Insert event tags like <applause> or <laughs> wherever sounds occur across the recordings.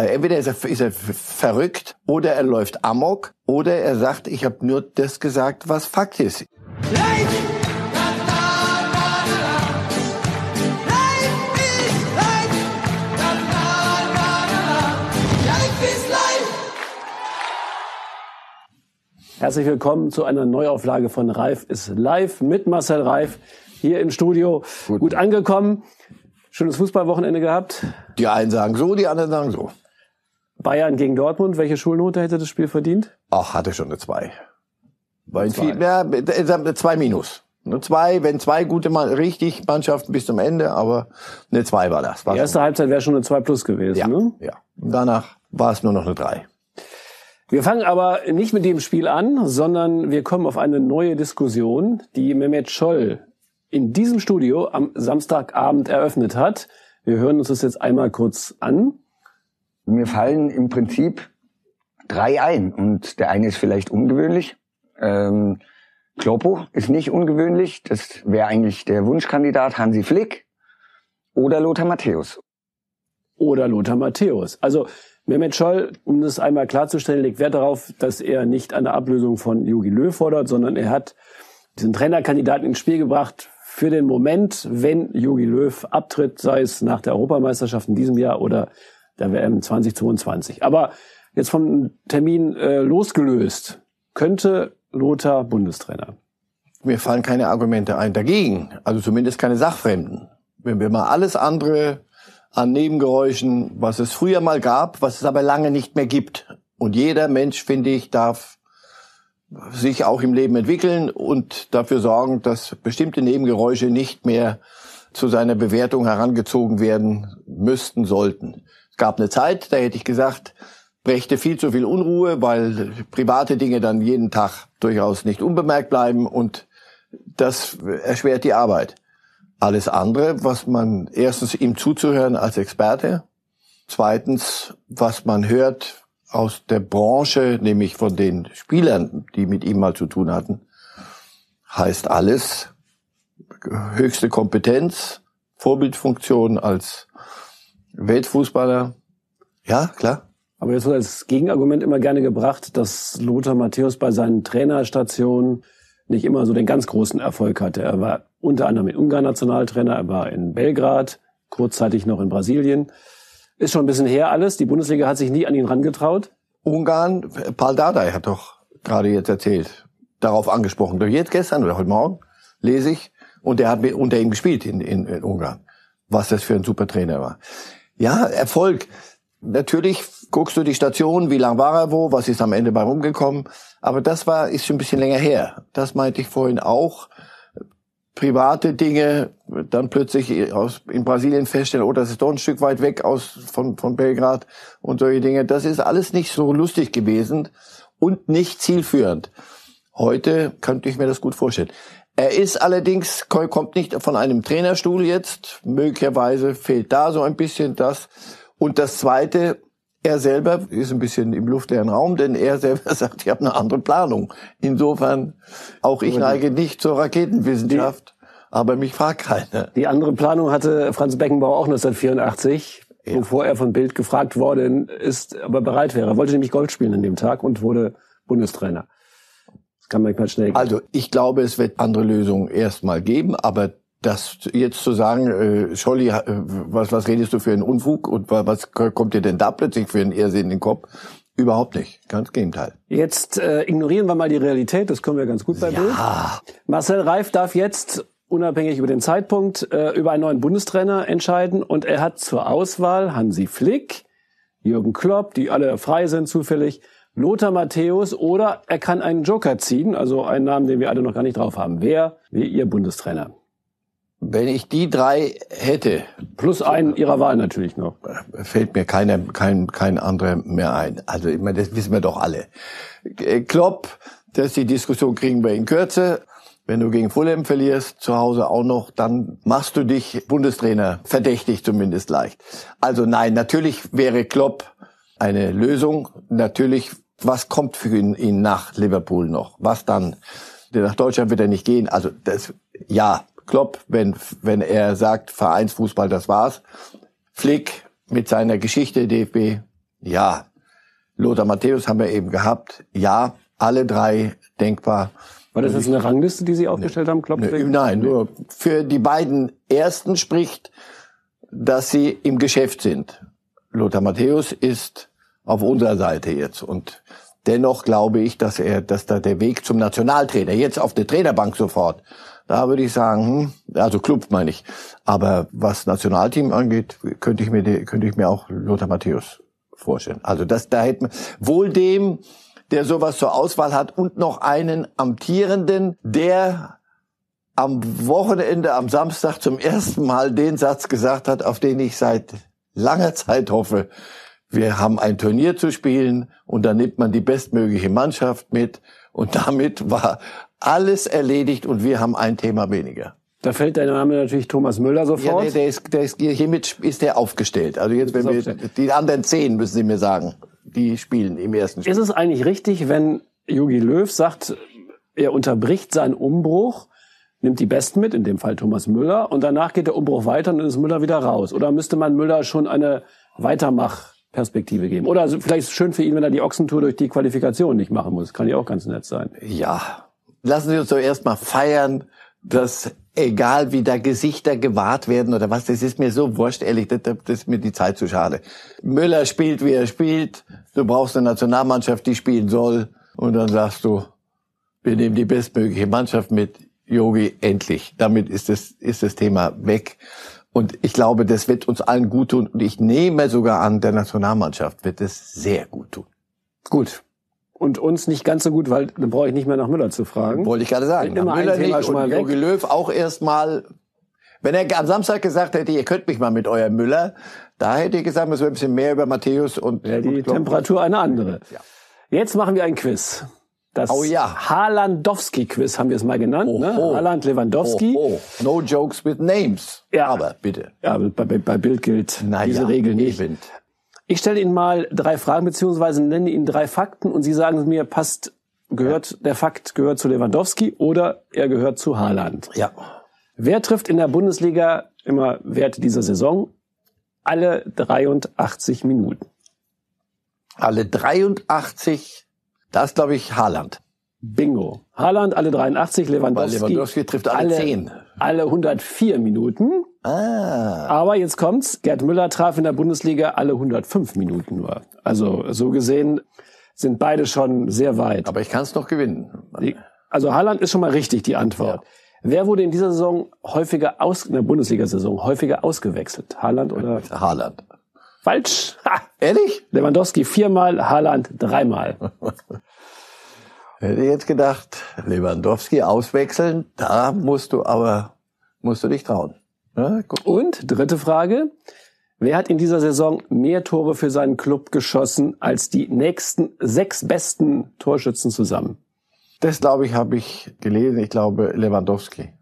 Also entweder ist er, ist er verrückt oder er läuft amok oder er sagt, ich habe nur das gesagt, was Fakt ist. Herzlich willkommen zu einer Neuauflage von Reif ist live mit Marcel Reif hier im Studio. Gut, Gut angekommen. Schönes Fußballwochenende gehabt. Die einen sagen so, die anderen sagen so. Bayern gegen Dortmund. Welche Schulnote hätte das Spiel verdient? Ach, hatte schon eine 2. Bei zwei. Viel, ja, äh, zwei minus. Eine zwei, wenn zwei gute Mann, richtig Mannschaften bis zum Ende, aber eine zwei war das. War Die erste so. Halbzeit wäre schon eine zwei plus gewesen, ja, ne? Ja. Und danach war es nur noch eine drei. Wir fangen aber nicht mit dem Spiel an, sondern wir kommen auf eine neue Diskussion, die Mehmet Scholl in diesem Studio am Samstagabend eröffnet hat. Wir hören uns das jetzt einmal kurz an. Mir fallen im Prinzip drei ein und der eine ist vielleicht ungewöhnlich. Ähm, Kloppo ist nicht ungewöhnlich. Das wäre eigentlich der Wunschkandidat Hansi Flick oder Lothar Matthäus. Oder Lothar Matthäus. Also Mehmet Scholl, um das einmal klarzustellen, legt Wert darauf, dass er nicht eine Ablösung von Jogi Löw fordert, sondern er hat diesen Trainerkandidaten ins Spiel gebracht für den Moment, wenn Jogi Löw abtritt, sei es nach der Europameisterschaft in diesem Jahr oder der WM 2022. Aber jetzt vom Termin äh, losgelöst, könnte Lothar Bundestrainer? Mir fallen keine Argumente ein dagegen, also zumindest keine Sachfremden. Wenn wir mal alles andere an Nebengeräuschen, was es früher mal gab, was es aber lange nicht mehr gibt. Und jeder Mensch, finde ich, darf sich auch im Leben entwickeln und dafür sorgen, dass bestimmte Nebengeräusche nicht mehr zu seiner Bewertung herangezogen werden müssten, sollten. Gab eine Zeit, da hätte ich gesagt, brächte viel zu viel Unruhe, weil private Dinge dann jeden Tag durchaus nicht unbemerkt bleiben und das erschwert die Arbeit alles andere, was man erstens ihm zuzuhören als Experte, zweitens, was man hört aus der Branche, nämlich von den Spielern, die mit ihm mal zu tun hatten, heißt alles höchste Kompetenz, Vorbildfunktion als Weltfußballer. Ja, klar. Aber jetzt wird als Gegenargument immer gerne gebracht, dass Lothar Matthäus bei seinen Trainerstationen nicht immer so den ganz großen Erfolg hatte. Er war unter anderem in Ungarn Nationaltrainer, er war in Belgrad, kurzzeitig noch in Brasilien. Ist schon ein bisschen her alles. Die Bundesliga hat sich nie an ihn rangetraut. Ungarn, Paul Dardai hat doch gerade jetzt erzählt, darauf angesprochen. Doch jetzt gestern oder heute Morgen lese ich, und er hat unter ihm gespielt in, in, in Ungarn, was das für ein super Trainer war. Ja, Erfolg. Natürlich guckst du die Station, wie lang war er wo, was ist am Ende bei rumgekommen. Aber das war, ist schon ein bisschen länger her. Das meinte ich vorhin auch. Private Dinge, dann plötzlich aus, in Brasilien feststellen, oh, das ist doch ein Stück weit weg aus, von, von Belgrad und solche Dinge. Das ist alles nicht so lustig gewesen und nicht zielführend. Heute könnte ich mir das gut vorstellen. Er ist allerdings, kommt nicht von einem Trainerstuhl jetzt. Möglicherweise fehlt da so ein bisschen das. Und das Zweite, er selber ist ein bisschen im luftleeren Raum, denn er selber <laughs> sagt, ich habe eine andere Planung. Insofern, auch ich neige nicht zur Raketenwissenschaft, aber mich fragt keiner. Die andere Planung hatte Franz Beckenbauer auch 1984, ja. bevor er von Bild gefragt worden ist, ob er bereit wäre. Er wollte nämlich Golf spielen an dem Tag und wurde Bundestrainer. Das kann manchmal schnell gehen. Also ich glaube, es wird andere Lösungen erstmal geben, aber das jetzt zu sagen, äh, Scholli, äh, was, was redest du für einen Unfug und was kommt dir denn da plötzlich für einen Irrsinn in den Kopf? Überhaupt nicht, ganz Gegenteil. Jetzt äh, ignorieren wir mal die Realität, das können wir ganz gut bei ja. Bild. Marcel Reif darf jetzt unabhängig über den Zeitpunkt äh, über einen neuen Bundestrainer entscheiden und er hat zur Auswahl Hansi Flick, Jürgen Klopp, die alle frei sind zufällig, Lothar Matthäus oder er kann einen Joker ziehen, also einen Namen, den wir alle noch gar nicht drauf haben. Wer wie Ihr Bundestrainer? Wenn ich die drei hätte. Plus einen ihrer Wahl natürlich noch. Fällt mir keiner, kein, kein anderer mehr ein. Also, ich meine, das wissen wir doch alle. Äh, Klopp, das ist die Diskussion kriegen wir in Kürze. Wenn du gegen Fulham verlierst, zu Hause auch noch, dann machst du dich Bundestrainer verdächtig zumindest leicht. Also nein, natürlich wäre Klopp eine Lösung. Natürlich, was kommt für ihn, ihn nach Liverpool noch? Was dann? Nach Deutschland wird er nicht gehen. Also das, ja, Klopp, wenn, wenn er sagt, Vereinsfußball, das war's. Flick mit seiner Geschichte DFB, Ja. Lothar Matthäus haben wir eben gehabt. Ja, alle drei denkbar. War das jetzt eine Rangliste, die Sie aufgestellt haben, Klopp? Nee, nein, nur für die beiden ersten spricht, dass sie im Geschäft sind. Lothar Matthäus ist auf unserer Seite jetzt und dennoch glaube ich, dass er, dass da der Weg zum Nationaltrainer jetzt auf der Trainerbank sofort, da würde ich sagen, hm, also Club meine ich, aber was Nationalteam angeht, könnte ich mir, könnte ich mir auch Lothar Matthäus vorstellen. Also das, da hätten wir wohl dem, der sowas zur Auswahl hat und noch einen amtierenden, der am Wochenende, am Samstag zum ersten Mal den Satz gesagt hat, auf den ich seit langer Zeit hoffe. Wir haben ein Turnier zu spielen und dann nimmt man die bestmögliche Mannschaft mit und damit war alles erledigt und wir haben ein Thema weniger. Da fällt der Name natürlich Thomas Müller sofort. Ja, der, der ist, der ist, hiermit ist der aufgestellt. Also jetzt, wenn wir, die anderen zehn müssen Sie mir sagen, die spielen im ersten Spiel. Ist es eigentlich richtig, wenn Jogi Löw sagt, er unterbricht seinen Umbruch, nimmt die Besten mit, in dem Fall Thomas Müller, und danach geht der Umbruch weiter und dann ist Müller wieder raus? Oder müsste man Müller schon eine Weitermachperspektive geben? Oder also vielleicht ist es schön für ihn, wenn er die Ochsentour durch die Qualifikation nicht machen muss. Kann ja auch ganz nett sein. Ja. Lassen Sie uns doch erstmal feiern, dass egal wie da Gesichter gewahrt werden oder was, das ist mir so wurscht, ehrlich, das, das ist mir die Zeit zu schade. Müller spielt, wie er spielt, du brauchst eine Nationalmannschaft, die spielen soll und dann sagst du, wir nehmen die bestmögliche Mannschaft mit, Yogi, endlich. Damit ist das, ist das Thema weg. Und ich glaube, das wird uns allen gut tun. Und ich nehme sogar an, der Nationalmannschaft wird es sehr gut tun. Gut und uns nicht ganz so gut, weil dann brauche ich nicht mehr nach Müller zu fragen. Wollte ich gerade sagen. Immer Müller ein Thema nicht schon mal und weg. Jogi Löw auch erstmal. Wenn er am Samstag gesagt hätte, ihr könnt mich mal mit eurem Müller, da hätte ich gesagt, müssen wir ein bisschen mehr über Matthäus und, Ja, die Klopp- Temperatur eine andere. Ja. Jetzt machen wir ein Quiz. Das Oh ja. Haalandowski-Quiz haben wir es mal genannt. ne? oh. Haaland Lewandowski. Oh, oh. No jokes with names. Ja. Aber bitte. Ja, bei, bei Bild gilt Na diese ja, Regel nicht. eben. Ich stelle Ihnen mal drei Fragen beziehungsweise nenne Ihnen drei Fakten und Sie sagen mir, passt, gehört der Fakt gehört zu Lewandowski oder er gehört zu Haaland. Ja. Wer trifft in der Bundesliga immer Wert dieser Saison? Alle 83 Minuten. Alle 83, das glaube ich Haaland. Bingo. Haaland alle 83, Lewandowski, Weil Lewandowski trifft alle 10. Alle 104 Minuten. Ah. Aber jetzt kommt's. Gerd Müller traf in der Bundesliga alle 105 Minuten nur. Also so gesehen sind beide schon sehr weit. Aber ich kann es noch gewinnen. Also Haaland ist schon mal richtig die Antwort. Wer wurde in dieser Saison häufiger aus, in der Bundesliga-Saison häufiger ausgewechselt? Haaland oder? Haaland. Falsch. Ha! Ehrlich? Lewandowski viermal, Haaland dreimal. <laughs> Hätte ich jetzt gedacht, Lewandowski auswechseln, da musst du aber, musst du dich trauen. Ja. Und dritte Frage. Wer hat in dieser Saison mehr Tore für seinen Club geschossen als die nächsten sechs besten Torschützen zusammen? Das glaube ich, habe ich gelesen. Ich glaube Lewandowski.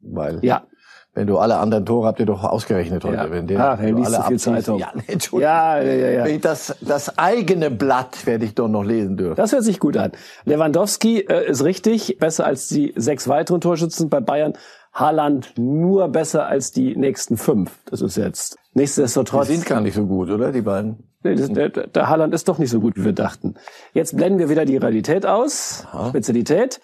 Weil Ja. Wenn du alle anderen Tore habt ihr doch ausgerechnet heute. Ja. Wenn den, Ach, er wenn du alle viel Zeitung. Ja, nee, Entschuldigung. Ja, ja, ja, ja. Das, das eigene Blatt werde ich doch noch lesen dürfen. Das hört sich gut an. Lewandowski äh, ist richtig, besser als die sechs weiteren Torschützen bei Bayern. Haaland nur besser als die nächsten fünf. Das ist jetzt Die nichtsdestotrotz. sind gar nicht so gut, oder? Die beiden. Nee, das, der, der Haaland ist doch nicht so gut, wie wir dachten. Jetzt blenden wir wieder die Realität aus. Spezialität.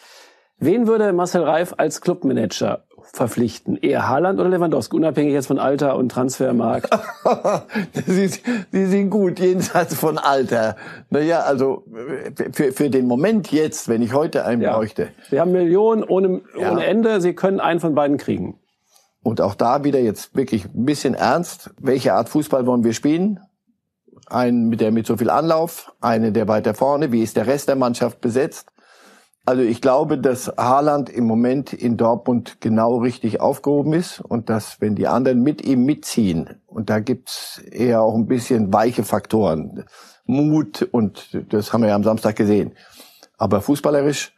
Wen würde Marcel Reif als Clubmanager verpflichten? Eher Haaland oder Lewandowski? Unabhängig jetzt von Alter und Transfermarkt. <laughs> sie, sie sind gut, jenseits von Alter. Naja, also für, für den Moment jetzt, wenn ich heute einen Ja. bräuchte. Wir haben Millionen ohne, Ja. ohne Ende. Sie können einen von beiden kriegen. Und auch da wieder jetzt wirklich ein bisschen ernst. Welche Art Fußball wollen wir spielen? Einen mit der mit so viel Anlauf, einen der weiter vorne. Wie ist der Rest der Mannschaft besetzt? Also ich glaube, dass Haaland im Moment in Dortmund genau richtig aufgehoben ist und dass, wenn die anderen mit ihm mitziehen, und da gibt's eher auch ein bisschen weiche Faktoren, Mut und das haben wir ja am Samstag gesehen. Aber fußballerisch,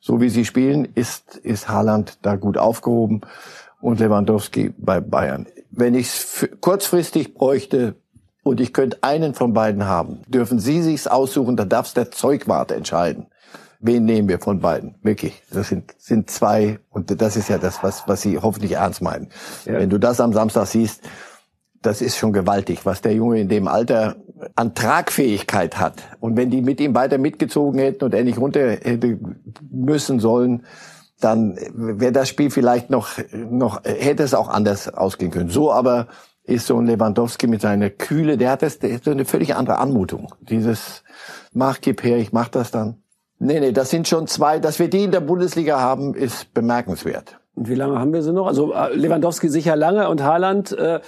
so wie sie spielen, ist, ist Haaland da gut aufgehoben und Lewandowski bei Bayern. Wenn ich es kurzfristig bräuchte und ich könnte einen von beiden haben, dürfen Sie sich's aussuchen, da darf's der Zeugwart entscheiden. Wen nehmen wir von beiden? Wirklich. Das sind, sind zwei, und das ist ja das, was, was Sie hoffentlich ernst meinen. Ja. Wenn du das am Samstag siehst, das ist schon gewaltig, was der Junge in dem Alter an Tragfähigkeit hat und wenn die mit ihm weiter mitgezogen hätten und er nicht runter hätte müssen sollen, dann wäre das Spiel vielleicht noch, noch, hätte es auch anders ausgehen können. So aber ist so ein Lewandowski mit seiner Kühle, der hat das, der hat so eine völlig andere Anmutung. Dieses, mach, gib her, ich mach das dann. Nee, nee, das sind schon zwei, dass wir die in der Bundesliga haben, ist bemerkenswert. Und wie lange haben wir sie noch? Also äh, Lewandowski sicher lange und Haaland, äh,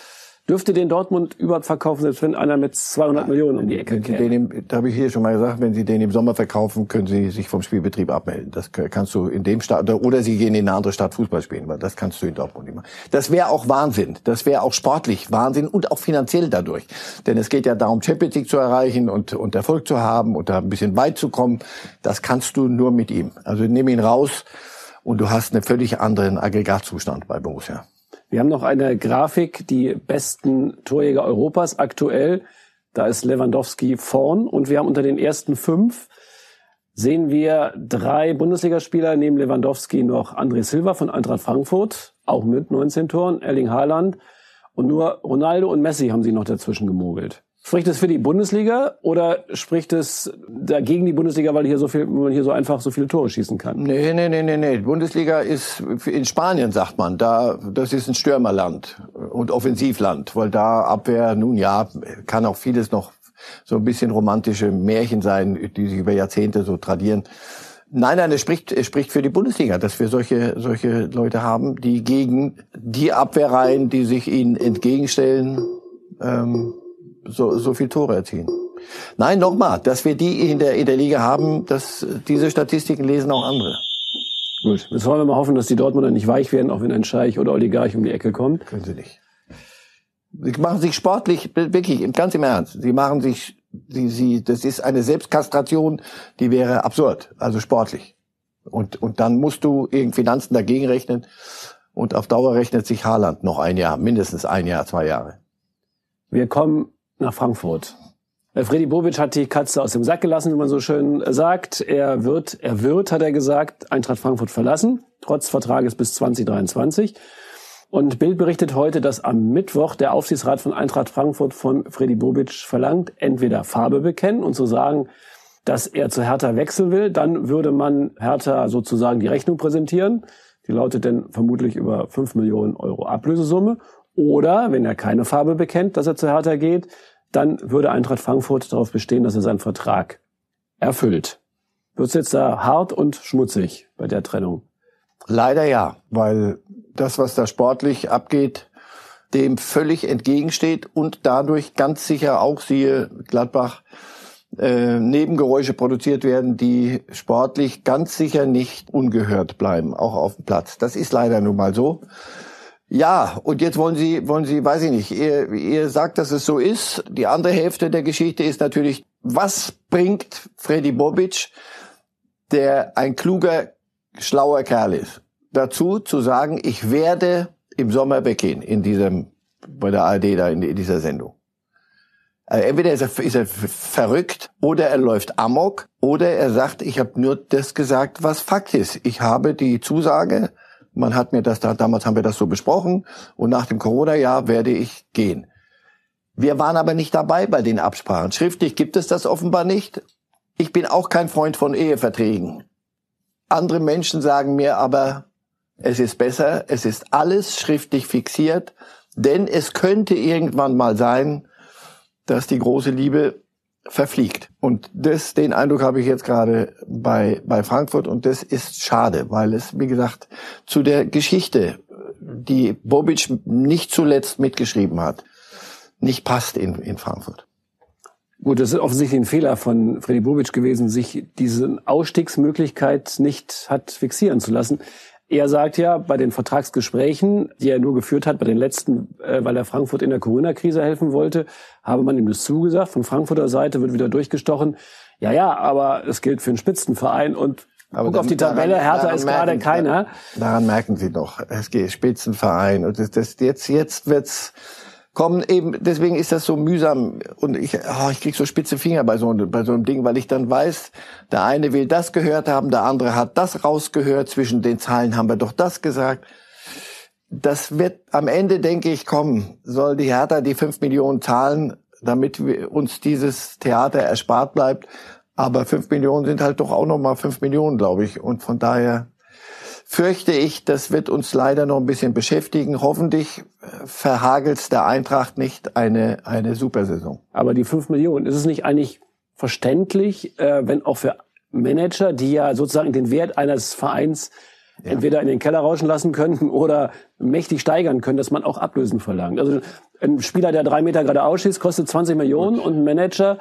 dürfte den Dortmund überhaupt verkaufen, selbst wenn einer mit 200 Millionen um die Ecke käme. Den im, da habe ich hier schon mal gesagt, wenn Sie den im Sommer verkaufen, können Sie sich vom Spielbetrieb abmelden. Das kannst du in dem Stadt oder Sie gehen in eine andere Stadt Fußball spielen, weil das kannst du in Dortmund nicht machen. Das wäre auch Wahnsinn. Das wäre auch sportlich Wahnsinn und auch finanziell dadurch. Denn es geht ja darum, Champions League zu erreichen und, und Erfolg zu haben und da ein bisschen weit zu kommen. Das kannst du nur mit ihm. Also nimm ihn raus und du hast einen völlig anderen Aggregatzustand bei Borussia. Wir haben noch eine Grafik, die besten Torjäger Europas aktuell. Da ist Lewandowski vorn und wir haben unter den ersten fünf sehen wir drei Bundesligaspieler neben Lewandowski noch André Silva von Eintracht Frankfurt, auch mit 19 Toren, Erling Haaland und nur Ronaldo und Messi haben sie noch dazwischen gemogelt. Spricht es für die Bundesliga oder spricht es dagegen die Bundesliga, weil hier so viel, man hier so einfach so viele Tore schießen kann? Nee, nee, nee, nee, nee. Bundesliga ist in Spanien, sagt man, da, das ist ein Stürmerland und Offensivland, weil da Abwehr, nun ja, kann auch vieles noch so ein bisschen romantische Märchen sein, die sich über Jahrzehnte so tradieren. Nein, nein, es spricht, es spricht für die Bundesliga, dass wir solche, solche Leute haben, die gegen die Abwehrreihen, die sich ihnen entgegenstellen, ähm, so, so viel Tore erzielen. Nein, nochmal, dass wir die in der, in der Liga haben, dass diese Statistiken lesen auch andere. Gut, jetzt wollen wir mal hoffen, dass die Dortmunder nicht weich werden, auch wenn ein Scheich oder Oligarch um die Ecke kommt. Können sie nicht. Sie machen sich sportlich, wirklich, ganz im Ernst. Sie machen sich, sie, sie, das ist eine Selbstkastration, die wäre absurd, also sportlich. Und, und dann musst du irgendwie Finanzen dagegen rechnen. Und auf Dauer rechnet sich Haaland noch ein Jahr, mindestens ein Jahr, zwei Jahre. Wir kommen nach Frankfurt. Äh, Freddy Bobic hat die Katze aus dem Sack gelassen, wie man so schön sagt. Er wird, er wird, hat er gesagt, Eintracht Frankfurt verlassen, trotz Vertrages bis 2023. Und Bild berichtet heute, dass am Mittwoch der Aufsichtsrat von Eintracht Frankfurt von Freddy Bobic verlangt, entweder Farbe bekennen und zu sagen, dass er zu Hertha wechseln will. Dann würde man Hertha sozusagen die Rechnung präsentieren. Die lautet dann vermutlich über 5 Millionen Euro Ablösesumme. Oder, wenn er keine Farbe bekennt, dass er zu Hertha geht, dann würde Eintracht Frankfurt darauf bestehen, dass er seinen Vertrag erfüllt. Wird es jetzt da hart und schmutzig bei der Trennung? Leider ja, weil das, was da sportlich abgeht, dem völlig entgegensteht und dadurch ganz sicher auch, siehe Gladbach, äh, Nebengeräusche produziert werden, die sportlich ganz sicher nicht ungehört bleiben, auch auf dem Platz. Das ist leider nun mal so. Ja, und jetzt wollen Sie, wollen Sie, weiß ich nicht, ihr, ihr sagt, dass es so ist. Die andere Hälfte der Geschichte ist natürlich, was bringt Freddy Bobic, der ein kluger, schlauer Kerl ist, dazu zu sagen, ich werde im Sommer weggehen in diesem, bei der ARD da in, in dieser Sendung. Also entweder ist er, ist er verrückt oder er läuft amok oder er sagt, ich habe nur das gesagt, was Fakt ist. Ich habe die Zusage man hat mir das da, damals haben wir das so besprochen und nach dem Corona-Jahr werde ich gehen. Wir waren aber nicht dabei bei den Absprachen. Schriftlich gibt es das offenbar nicht. Ich bin auch kein Freund von Eheverträgen. Andere Menschen sagen mir aber, es ist besser, es ist alles schriftlich fixiert, denn es könnte irgendwann mal sein, dass die große Liebe verfliegt. Und das, den Eindruck habe ich jetzt gerade bei, bei Frankfurt und das ist schade, weil es, wie gesagt, zu der Geschichte, die Bobic nicht zuletzt mitgeschrieben hat, nicht passt in, in Frankfurt. Gut, das ist offensichtlich ein Fehler von Freddy Bobic gewesen, sich diese Ausstiegsmöglichkeit nicht hat fixieren zu lassen. Er sagt ja, bei den Vertragsgesprächen, die er nur geführt hat, bei den letzten, äh, weil er Frankfurt in der Corona-Krise helfen wollte, habe man ihm das zugesagt. Von Frankfurter Seite wird wieder durchgestochen. Ja, ja, aber es gilt für einen Spitzenverein und aber Guck auf die Tabelle, daran, Hertha daran ist gerade keiner. Daran merken Sie doch, es geht Spitzenverein und das, das jetzt jetzt wird's kommen eben, deswegen ist das so mühsam und ich, oh, ich krieg so spitze Finger bei so, bei so einem Ding, weil ich dann weiß, der eine will das gehört haben, der andere hat das rausgehört, zwischen den Zahlen haben wir doch das gesagt. Das wird am Ende, denke ich, kommen. Soll die Hertha die fünf Millionen zahlen, damit wir uns dieses Theater erspart bleibt. Aber fünf Millionen sind halt doch auch noch mal fünf Millionen, glaube ich. Und von daher fürchte ich, das wird uns leider noch ein bisschen beschäftigen. Hoffentlich äh, verhagelt der Eintracht nicht eine, eine Supersaison. Aber die fünf Millionen, ist es nicht eigentlich verständlich, äh, wenn auch für Manager, die ja sozusagen den Wert eines Vereins ja. entweder in den Keller rauschen lassen können oder mächtig steigern können, dass man auch Ablösen verlangt. Also ein Spieler, der drei Meter gerade ausschießt, kostet 20 Millionen und ein Manager.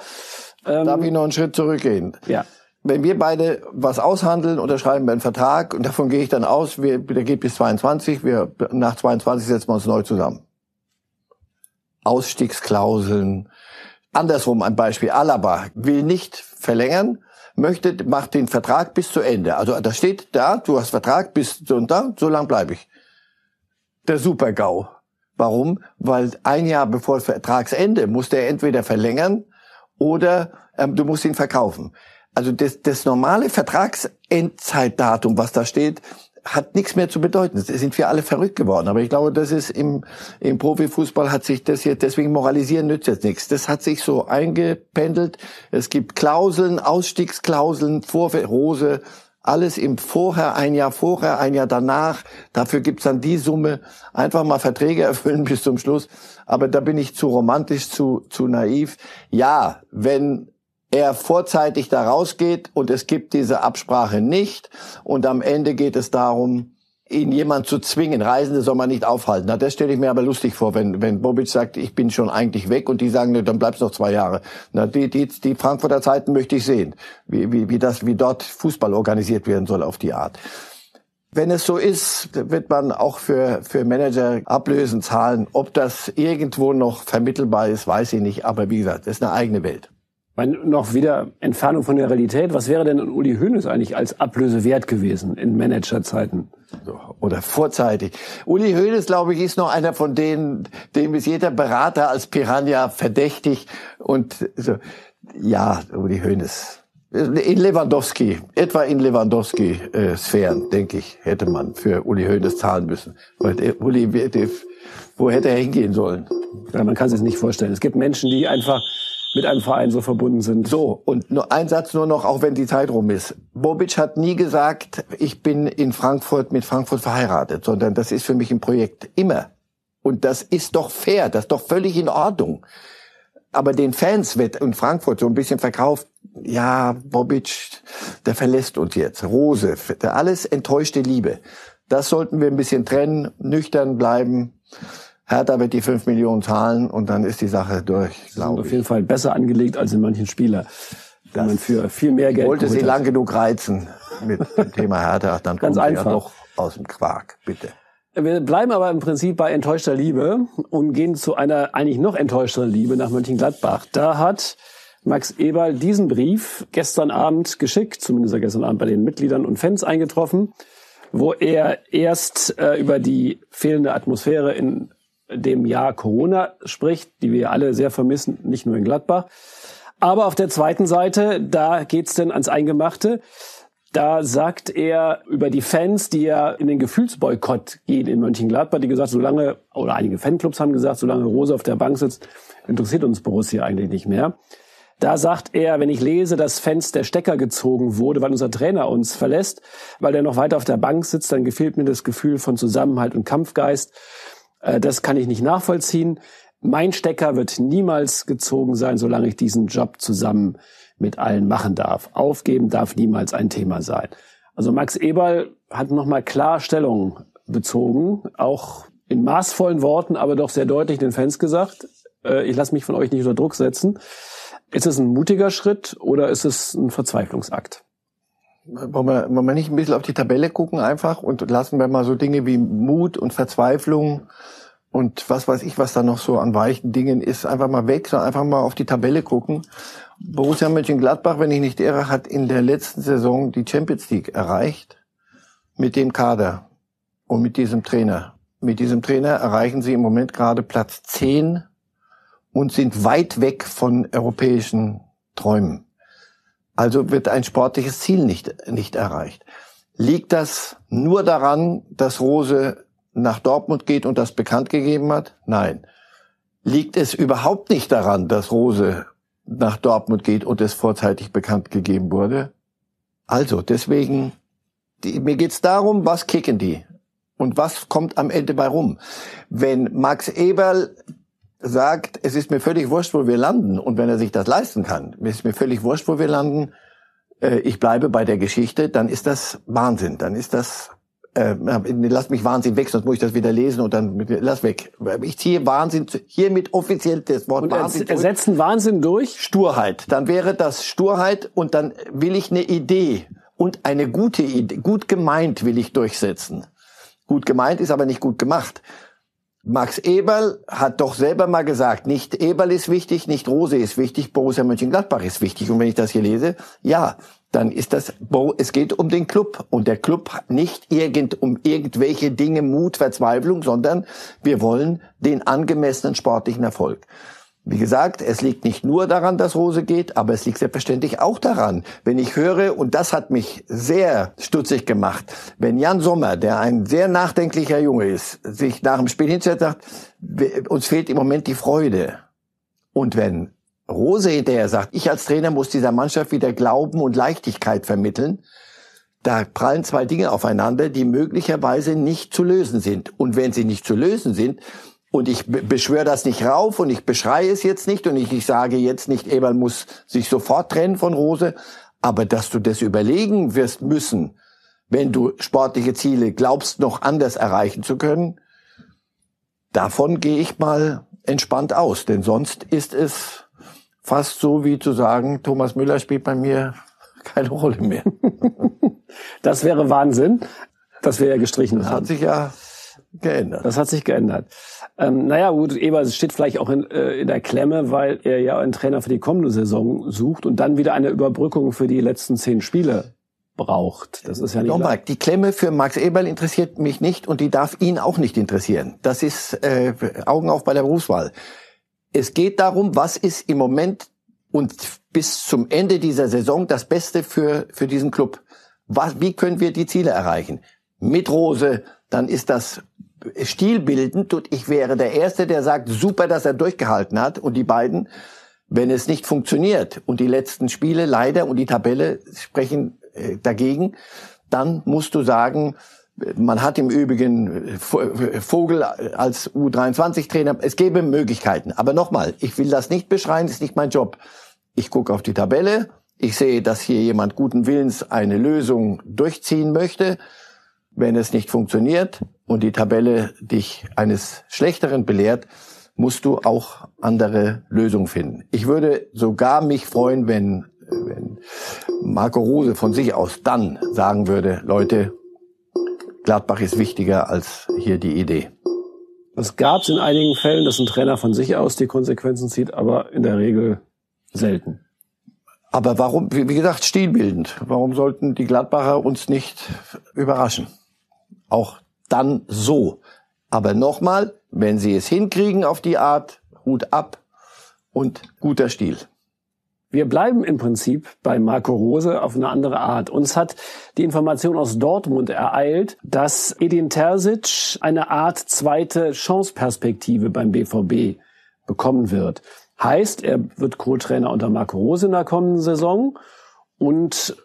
Ähm, Darf ich noch einen Schritt zurückgehen? Ja. Wenn wir beide was aushandeln, unterschreiben wir einen Vertrag und davon gehe ich dann aus, wir, der geht bis 22, wir, nach 22 setzen wir uns neu zusammen. Ausstiegsklauseln. Andersrum ein Beispiel. Alaba will nicht verlängern, möchte, macht den Vertrag bis zu Ende. Also da steht da, du hast Vertrag bis und da, so lang bleibe ich. Der Super-GAU. Warum? Weil ein Jahr bevor Vertragsende musste er entweder verlängern oder ähm, du musst ihn verkaufen. Also das, das normale Vertragsendzeitdatum, was da steht, hat nichts mehr zu bedeuten. Das sind wir alle verrückt geworden. Aber ich glaube, das ist im, im Profifußball hat sich das jetzt, deswegen moralisieren nützt jetzt nichts. Das hat sich so eingependelt. Es gibt Klauseln, Ausstiegsklauseln, Vorfeld, Rose, alles im Vorher, ein Jahr vorher, ein Jahr danach. Dafür gibt's dann die Summe. Einfach mal Verträge <laughs> erfüllen bis zum Schluss. Aber da bin ich zu romantisch, zu, zu naiv. Ja, wenn er vorzeitig da rausgeht und es gibt diese Absprache nicht und am Ende geht es darum, ihn jemand zu zwingen. Reisende soll man nicht aufhalten. Na, das stelle ich mir aber lustig vor, wenn, wenn Bobic sagt, ich bin schon eigentlich weg und die sagen, ne, dann bleibst noch zwei Jahre. Na, die, die, die Frankfurter Zeiten möchte ich sehen, wie, wie, wie das, wie dort Fußball organisiert werden soll auf die Art. Wenn es so ist, wird man auch für, für Manager Ablösen zahlen. Ob das irgendwo noch vermittelbar ist, weiß ich nicht. Aber wie gesagt, das ist eine eigene Welt. Meine, noch wieder Entfernung von der Realität. Was wäre denn Uli Hoeneß eigentlich als Ablöse wert gewesen in Managerzeiten? Oder vorzeitig. Uli Hoeneß, glaube ich, ist noch einer von denen, dem ist jeder Berater als Piranha verdächtig. Und so, ja, Uli Hoeneß. In Lewandowski, etwa in Lewandowski-Sphären, denke ich, hätte man für Uli Hoeneß zahlen müssen. Uli, wo hätte er hingehen sollen? Ja, man kann es sich nicht vorstellen. Es gibt Menschen, die einfach mit einem Verein so verbunden sind. So, und nur ein Satz nur noch, auch wenn die Zeit rum ist. Bobic hat nie gesagt, ich bin in Frankfurt mit Frankfurt verheiratet, sondern das ist für mich ein Projekt. Immer. Und das ist doch fair, das ist doch völlig in Ordnung. Aber den Fans wird in Frankfurt so ein bisschen verkauft, ja, Bobic, der verlässt uns jetzt. Rose, alles enttäuschte Liebe. Das sollten wir ein bisschen trennen, nüchtern bleiben. Hertha wird die 5 Millionen zahlen und dann ist die Sache durch, glaube ich. Auf jeden Fall besser angelegt als in manchen Spieler. Wenn man für viel mehr Geld wollte sie lang genug reizen mit dem Thema Hertha, dann <laughs> Ganz kommt einfach. ja doch aus dem Quark, bitte. Wir bleiben aber im Prinzip bei enttäuschter Liebe und gehen zu einer eigentlich noch enttäuschteren Liebe nach Mönchengladbach. Da hat Max Eberl diesen Brief gestern Abend geschickt, zumindest gestern Abend bei den Mitgliedern und Fans eingetroffen, wo er erst äh, über die fehlende Atmosphäre in dem Jahr Corona spricht, die wir alle sehr vermissen, nicht nur in Gladbach. Aber auf der zweiten Seite, da geht's denn ans Eingemachte. Da sagt er über die Fans, die ja in den Gefühlsboykott gehen in Mönchengladbach, die gesagt, solange, oder einige Fanclubs haben gesagt, solange Rose auf der Bank sitzt, interessiert uns Borussia eigentlich nicht mehr. Da sagt er, wenn ich lese, dass Fans der Stecker gezogen wurde, weil unser Trainer uns verlässt, weil er noch weiter auf der Bank sitzt, dann gefehlt mir das Gefühl von Zusammenhalt und Kampfgeist. Äh, das kann ich nicht nachvollziehen. Mein Stecker wird niemals gezogen sein, solange ich diesen Job zusammen mit allen machen darf. Aufgeben darf niemals ein Thema sein. Also Max Eberl hat nochmal klar Stellung bezogen, auch in maßvollen Worten, aber doch sehr deutlich den Fans gesagt. Äh, ich lasse mich von euch nicht unter Druck setzen. Ist es ein mutiger Schritt oder ist es ein Verzweiflungsakt? Wollen wir, wollen wir nicht ein bisschen auf die Tabelle gucken einfach und lassen wir mal so Dinge wie Mut und Verzweiflung und was weiß ich, was da noch so an weichen Dingen ist, einfach mal weg, sondern einfach mal auf die Tabelle gucken. Borussia Mönchengladbach, wenn ich nicht irre, hat in der letzten Saison die Champions League erreicht mit dem Kader und mit diesem Trainer. Mit diesem Trainer erreichen sie im Moment gerade Platz 10 und sind weit weg von europäischen Träumen. Also wird ein sportliches Ziel nicht, nicht erreicht. Liegt das nur daran, dass Rose nach Dortmund geht und das bekannt gegeben hat? Nein. liegt es überhaupt nicht daran, dass Rose nach Dortmund geht und es vorzeitig bekannt gegeben wurde. Also, deswegen, die, mir geht's darum, was kicken die? Und was kommt am Ende bei rum? Wenn Max Eberl sagt, es ist mir völlig wurscht, wo wir landen, und wenn er sich das leisten kann, es ist mir völlig wurscht, wo wir landen, äh, ich bleibe bei der Geschichte, dann ist das Wahnsinn, dann ist das äh, lass mich Wahnsinn weg, sonst muss ich das wieder lesen und dann lass weg. Ich ziehe Wahnsinn hiermit offiziell das Wort und Wahnsinn. Ersetzen Wahnsinn durch Sturheit. Dann wäre das Sturheit und dann will ich eine Idee und eine gute Idee, gut gemeint will ich durchsetzen. Gut gemeint ist aber nicht gut gemacht. Max Eberl hat doch selber mal gesagt, nicht Eberl ist wichtig, nicht Rose ist wichtig, Borussia Mönchengladbach ist wichtig. Und wenn ich das hier lese, ja, dann ist das, es geht um den Club. Und der Club nicht irgend, um irgendwelche Dinge, Mut, Verzweiflung, sondern wir wollen den angemessenen sportlichen Erfolg. Wie gesagt, es liegt nicht nur daran, dass Rose geht, aber es liegt selbstverständlich auch daran, wenn ich höre, und das hat mich sehr stutzig gemacht, wenn Jan Sommer, der ein sehr nachdenklicher Junge ist, sich nach dem Spiel hinstellt und sagt, uns fehlt im Moment die Freude. Und wenn Rose hinterher sagt, ich als Trainer muss dieser Mannschaft wieder Glauben und Leichtigkeit vermitteln, da prallen zwei Dinge aufeinander, die möglicherweise nicht zu lösen sind. Und wenn sie nicht zu lösen sind, und ich beschwöre das nicht rauf und ich beschreie es jetzt nicht und ich, ich sage jetzt nicht, Eberl muss sich sofort trennen von Rose, aber dass du das überlegen wirst müssen, wenn du sportliche Ziele glaubst, noch anders erreichen zu können, davon gehe ich mal entspannt aus, denn sonst ist es fast so wie zu sagen, Thomas Müller spielt bei mir <laughs> keine Rolle mehr. <laughs> das wäre Wahnsinn, dass wir ja gestrichen das haben. Das hat sich ja geändert. Das hat sich geändert. Ähm, naja, gut, Eber steht vielleicht auch in, äh, in der Klemme, weil er ja einen Trainer für die kommende Saison sucht und dann wieder eine Überbrückung für die letzten zehn Spiele braucht. Das ist ja nicht Nochmal, die Klemme für Max Eberl interessiert mich nicht und die darf ihn auch nicht interessieren. Das ist äh, Augen auf bei der Berufswahl. Es geht darum, was ist im Moment und bis zum Ende dieser Saison das Beste für, für diesen Club. Was, wie können wir die Ziele erreichen? Mit Rose, dann ist das stilbildend und ich wäre der Erste, der sagt, super, dass er durchgehalten hat und die beiden, wenn es nicht funktioniert und die letzten Spiele leider und die Tabelle sprechen äh, dagegen, dann musst du sagen, man hat im Übrigen Vogel als U23-Trainer, es gäbe Möglichkeiten. Aber nochmal, ich will das nicht beschreien, ist nicht mein Job. Ich gucke auf die Tabelle, ich sehe, dass hier jemand guten Willens eine Lösung durchziehen möchte. Wenn es nicht funktioniert und die Tabelle dich eines Schlechteren belehrt, musst du auch andere Lösungen finden. Ich würde sogar mich freuen, wenn, wenn Marco Rose von sich aus dann sagen würde, Leute, Gladbach ist wichtiger als hier die Idee. Es gab es in einigen Fällen, dass ein Trainer von sich aus die Konsequenzen zieht, aber in der Regel selten. Aber warum, wie gesagt, stilbildend. Warum sollten die Gladbacher uns nicht überraschen? Auch dann so. Aber nochmal, wenn Sie es hinkriegen auf die Art, Hut ab und guter Stil. Wir bleiben im Prinzip bei Marco Rose auf eine andere Art. Uns hat die Information aus Dortmund ereilt, dass Edin Terzic eine Art zweite Chanceperspektive beim BVB bekommen wird. Heißt, er wird Co-Trainer unter Marco Rose in der kommenden Saison und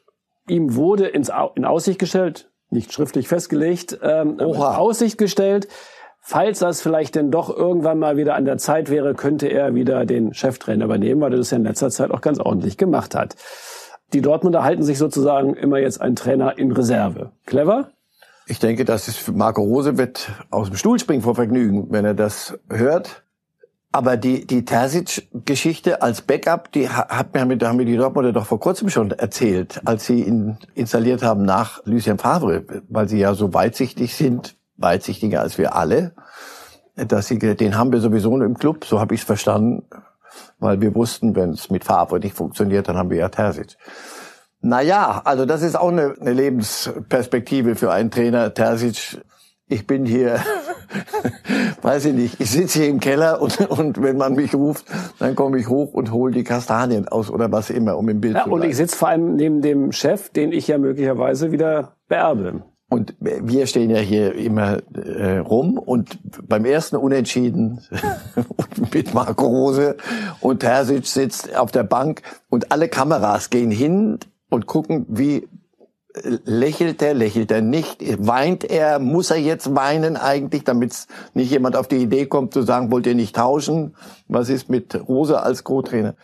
ihm wurde ins, in Aussicht gestellt, nicht schriftlich festgelegt, ähm, Oha. Aussicht gestellt. Falls das vielleicht denn doch irgendwann mal wieder an der Zeit wäre, könnte er wieder den Cheftrainer übernehmen, weil er das ja in letzter Zeit auch ganz ordentlich gemacht hat. Die Dortmunder halten sich sozusagen immer jetzt einen Trainer in Reserve. Clever? Ich denke, das ist Marco Rose wird aus dem Stuhl springen vor Vergnügen, wenn er das hört. Aber die, die Terzic-Geschichte als Backup, die hat mir, haben mir die Dortmunder doch vor kurzem schon erzählt, als sie ihn installiert haben nach Lucien Favre, weil sie ja so weitsichtig sind, weitsichtiger als wir alle, dass sie, den haben wir sowieso im Club, so habe ich es verstanden, weil wir wussten, wenn es mit Favre nicht funktioniert, dann haben wir ja Terzic. Naja, also das ist auch eine, eine Lebensperspektive für einen Trainer. Terzic ich bin hier, weiß ich nicht, ich sitze hier im Keller und, und wenn man mich ruft, dann komme ich hoch und hole die Kastanien aus oder was immer, um im Bild ja, zu bleiben. Und ich sitze vor allem neben dem Chef, den ich ja möglicherweise wieder beerbe. Und wir stehen ja hier immer äh, rum und beim ersten Unentschieden <laughs> mit Marco Rose und Terzic sitzt auf der Bank und alle Kameras gehen hin und gucken, wie lächelt er, lächelt er nicht, weint er, muss er jetzt weinen eigentlich, damit nicht jemand auf die Idee kommt zu sagen, wollt ihr nicht tauschen? Was ist mit Rose als Co-Trainer?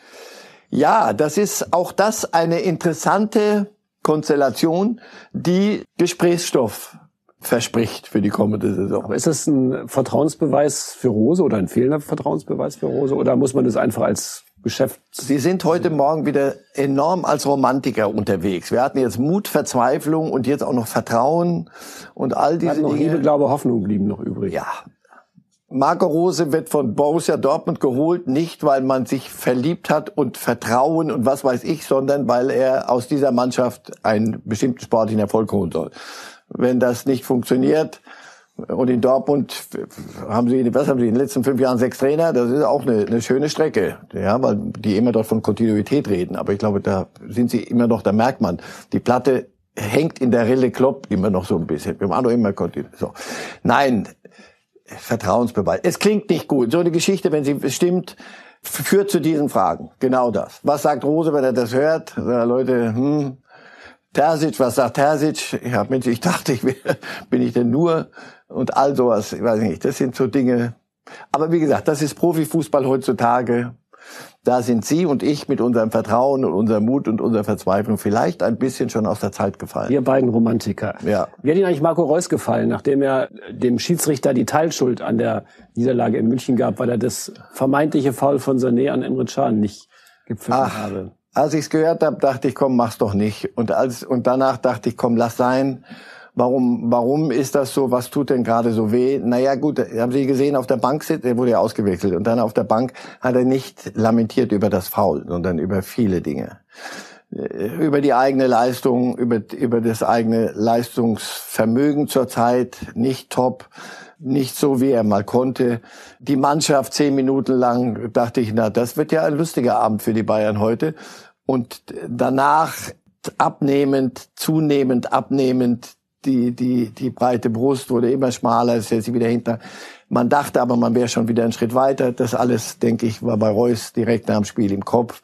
Ja, das ist auch das eine interessante Konstellation, die Gesprächsstoff verspricht für die kommende Saison. Aber ist das ein Vertrauensbeweis für Rose oder ein fehlender Vertrauensbeweis für Rose oder muss man das einfach als Geschäft? Sie sind heute Morgen wieder enorm als Romantiker unterwegs. Wir hatten jetzt Mut, Verzweiflung und jetzt auch noch Vertrauen und all diese noch Dinge. Liebe, Glaube, Hoffnung blieben noch übrig. Ja. Marco Rose wird von Borussia Dortmund geholt, nicht weil man sich verliebt hat und Vertrauen und was weiß ich, sondern weil er aus dieser Mannschaft einen bestimmten sportlichen Erfolg holen soll. Wenn das nicht funktioniert, und in Dortmund haben sie, was haben sie in den letzten fünf Jahren sechs Trainer? Das ist auch eine, eine schöne Strecke, ja, weil die immer dort von Kontinuität reden. Aber ich glaube, da sind sie immer noch, da merkt man, die Platte hängt in der Rille Klopp immer noch so ein bisschen. Wir waren doch immer Kontinuität. So. Nein, Vertrauensbeweis. Es klingt nicht gut. So eine Geschichte, wenn sie stimmt, führt zu diesen Fragen. Genau das. Was sagt Rose, wenn er das hört? Sagt, Leute, hm, Terzic, was sagt Terzic? Ja, Mensch, ich dachte, ich <laughs> bin ich denn nur und all sowas. Ich weiß nicht. Das sind so Dinge. Aber wie gesagt, das ist Profifußball heutzutage. Da sind Sie und ich mit unserem Vertrauen und unserem Mut und unserer Verzweiflung vielleicht ein bisschen schon aus der Zeit gefallen. Wir beiden Romantiker. Ja. Wie hat Ihnen eigentlich Marco Reus gefallen, nachdem er dem Schiedsrichter die Teilschuld an der Niederlage in München gab, weil er das vermeintliche Foul von Sané an Emre Can nicht gepfiffen habe? Als ich es gehört habe, dachte ich, komm, mach's doch nicht. Und als und danach dachte ich, komm, lass sein. Warum, warum ist das so? Was tut denn gerade so weh? Naja, gut, haben Sie gesehen, auf der Bank sitzt, er wurde ja ausgewechselt. Und dann auf der Bank hat er nicht lamentiert über das Foul, sondern über viele Dinge. Über die eigene Leistung, über, über das eigene Leistungsvermögen zurzeit, nicht top, nicht so, wie er mal konnte. Die Mannschaft zehn Minuten lang, dachte ich, na, das wird ja ein lustiger Abend für die Bayern heute. Und danach abnehmend, zunehmend, abnehmend, die, die, die breite Brust wurde immer schmaler, ist jetzt wieder hinter. Man dachte aber, man wäre schon wieder einen Schritt weiter. Das alles, denke ich, war bei Reus direkt nach dem Spiel im Kopf.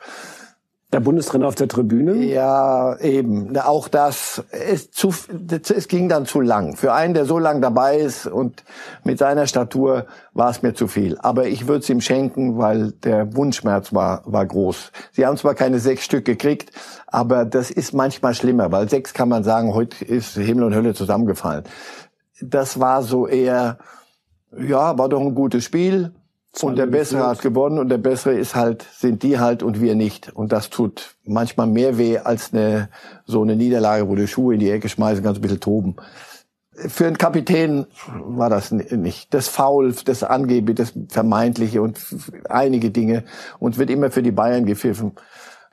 Der Bundestrainer auf der Tribüne? Ja, eben. Auch das, es, zu, es ging dann zu lang. Für einen, der so lang dabei ist und mit seiner Statur, war es mir zu viel. Aber ich würde es ihm schenken, weil der Wunschschmerz war, war groß. Sie haben zwar keine sechs Stück gekriegt, aber das ist manchmal schlimmer, weil sechs kann man sagen, heute ist Himmel und Hölle zusammengefallen. Das war so eher, ja, war doch ein gutes Spiel und der Bessere hat gewonnen und der Bessere ist halt, sind die halt und wir nicht. Und das tut manchmal mehr weh als eine, so eine Niederlage, wo du Schuhe in die Ecke schmeißen kannst, ein bisschen toben. Für einen Kapitän war das nicht. Das Foul, das Angeblich, das Vermeintliche und einige Dinge und wird immer für die Bayern gepfiffen.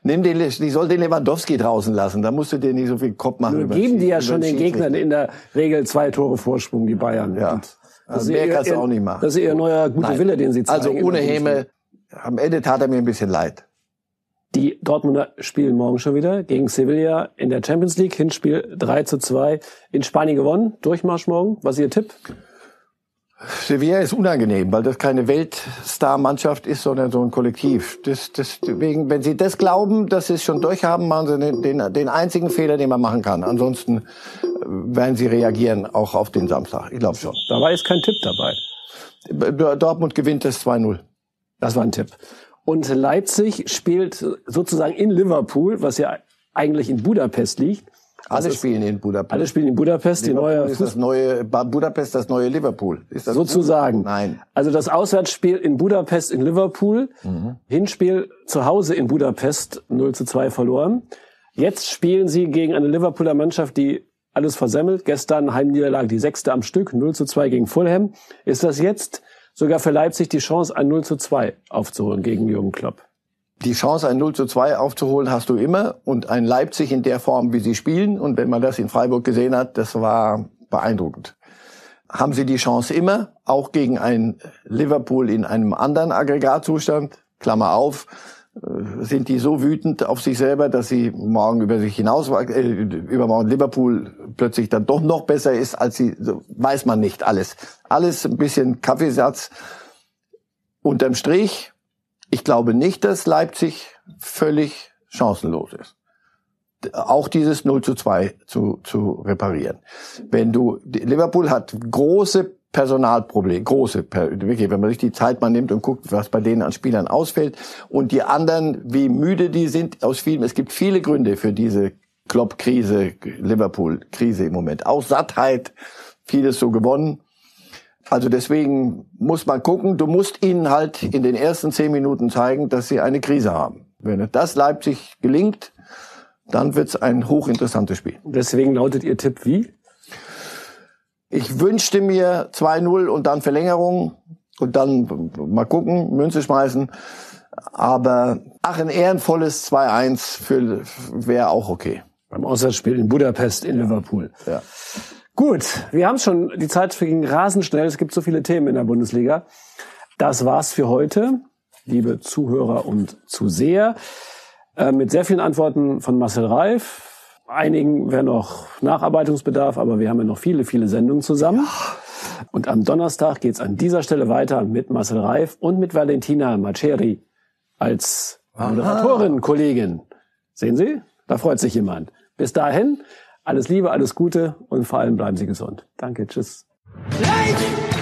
Nimm den, die soll den Lewandowski draußen lassen. Da musst du dir nicht so viel Kopf machen. Nur geben die ja schon den Gegnern in der Regel zwei Tore Vorsprung, die Bayern. Ja. Und Also mehr kannst du auch nicht machen. Das ist ihr neuer guter. Wille, den sie zeigen. Also ohne. Häme, am Ende tat er mir ein bisschen leid. Die Dortmunder spielen morgen schon wieder gegen Sevilla in der Champions League. Hinspiel 3 zu 2 in Spanien gewonnen. Durchmarsch morgen. Was ist Ihr Tipp? Sevilla ist unangenehm, weil das keine Weltstar-Mannschaft ist, sondern so ein Kollektiv. Das, deswegen, wenn Sie das glauben, dass Sie es schon durchhaben, machen Sie den, den, den einzigen Fehler, den man machen kann. Ansonsten äh, werden Sie reagieren, auch auf den Samstag. Ich glaube schon. Dabei ist kein Tipp dabei. Dortmund gewinnt das 2-0. Das war ein Tipp. Und Leipzig spielt sozusagen in Liverpool, was ja eigentlich in Budapest liegt. Alle spielen in Budapest. Alle spielen in Budapest. Die neue ist das neue, Budapest das neue Liverpool. Ist das sozusagen. Nein. Also das Auswärtsspiel in Budapest in Liverpool, Mhm. Hinspiel zu Hause in Budapest 0 zu 2 verloren. Jetzt spielen sie gegen eine Liverpooler Mannschaft, die alles versemmelt. Gestern Heimniederlage, die sechste am Stück, 0 zu 2 gegen Fulham. Ist das jetzt sogar für Leipzig die Chance, ein 0 zu 2 aufzuholen gegen Jürgen Klopp? Die Chance, ein 0 zu 2 aufzuholen, hast du immer. Und ein Leipzig in der Form, wie sie spielen. Und wenn man das in Freiburg gesehen hat, das war beeindruckend. Haben sie die Chance immer, auch gegen ein Liverpool in einem anderen Aggregatzustand, Klammer auf, äh, sind die so wütend auf sich selber, dass sie morgen über sich hinaus, äh, übermorgen Liverpool plötzlich dann doch noch besser ist, als sie, so, weiß man nicht alles. Alles ein bisschen Kaffeesatz. Unterm Strich, ich glaube nicht, dass Leipzig völlig chancenlos ist. Auch dieses 0 zu 2 zu, zu reparieren. Wenn du, Liverpool hat große Personalproblem, große, wirklich, wenn man sich die Zeit mal nimmt und guckt, was bei denen an Spielern ausfällt und die anderen, wie müde die sind aus vielen, es gibt viele Gründe für diese Klopp-Krise, Liverpool-Krise im Moment. Auch Sattheit, vieles so gewonnen. Also deswegen muss man gucken, du musst ihnen halt in den ersten zehn Minuten zeigen, dass sie eine Krise haben. Wenn das Leipzig gelingt, dann wird's ein hochinteressantes Spiel. Deswegen lautet Ihr Tipp wie? Ich wünschte mir 2-0 und dann Verlängerung und dann mal gucken, Münze schmeißen. Aber ach, ein ehrenvolles 2-1 wäre auch okay. Beim Auswärtsspiel in Budapest in Liverpool. Ja. Gut, wir haben schon, die Zeit verging rasend schnell. Es gibt so viele Themen in der Bundesliga. Das war's für heute, liebe Zuhörer und Zuseher. Äh, mit sehr vielen Antworten von Marcel Reif, einigen wäre noch Nacharbeitungsbedarf, aber wir haben ja noch viele, viele Sendungen zusammen. Ja. Und am Donnerstag geht's an dieser Stelle weiter mit Marcel Reif und mit Valentina Maceri als Moderatorin, Kollegin. Sehen Sie? Da freut sich jemand. Bis dahin, alles Liebe, alles Gute und vor allem bleiben Sie gesund. Danke, tschüss. Light!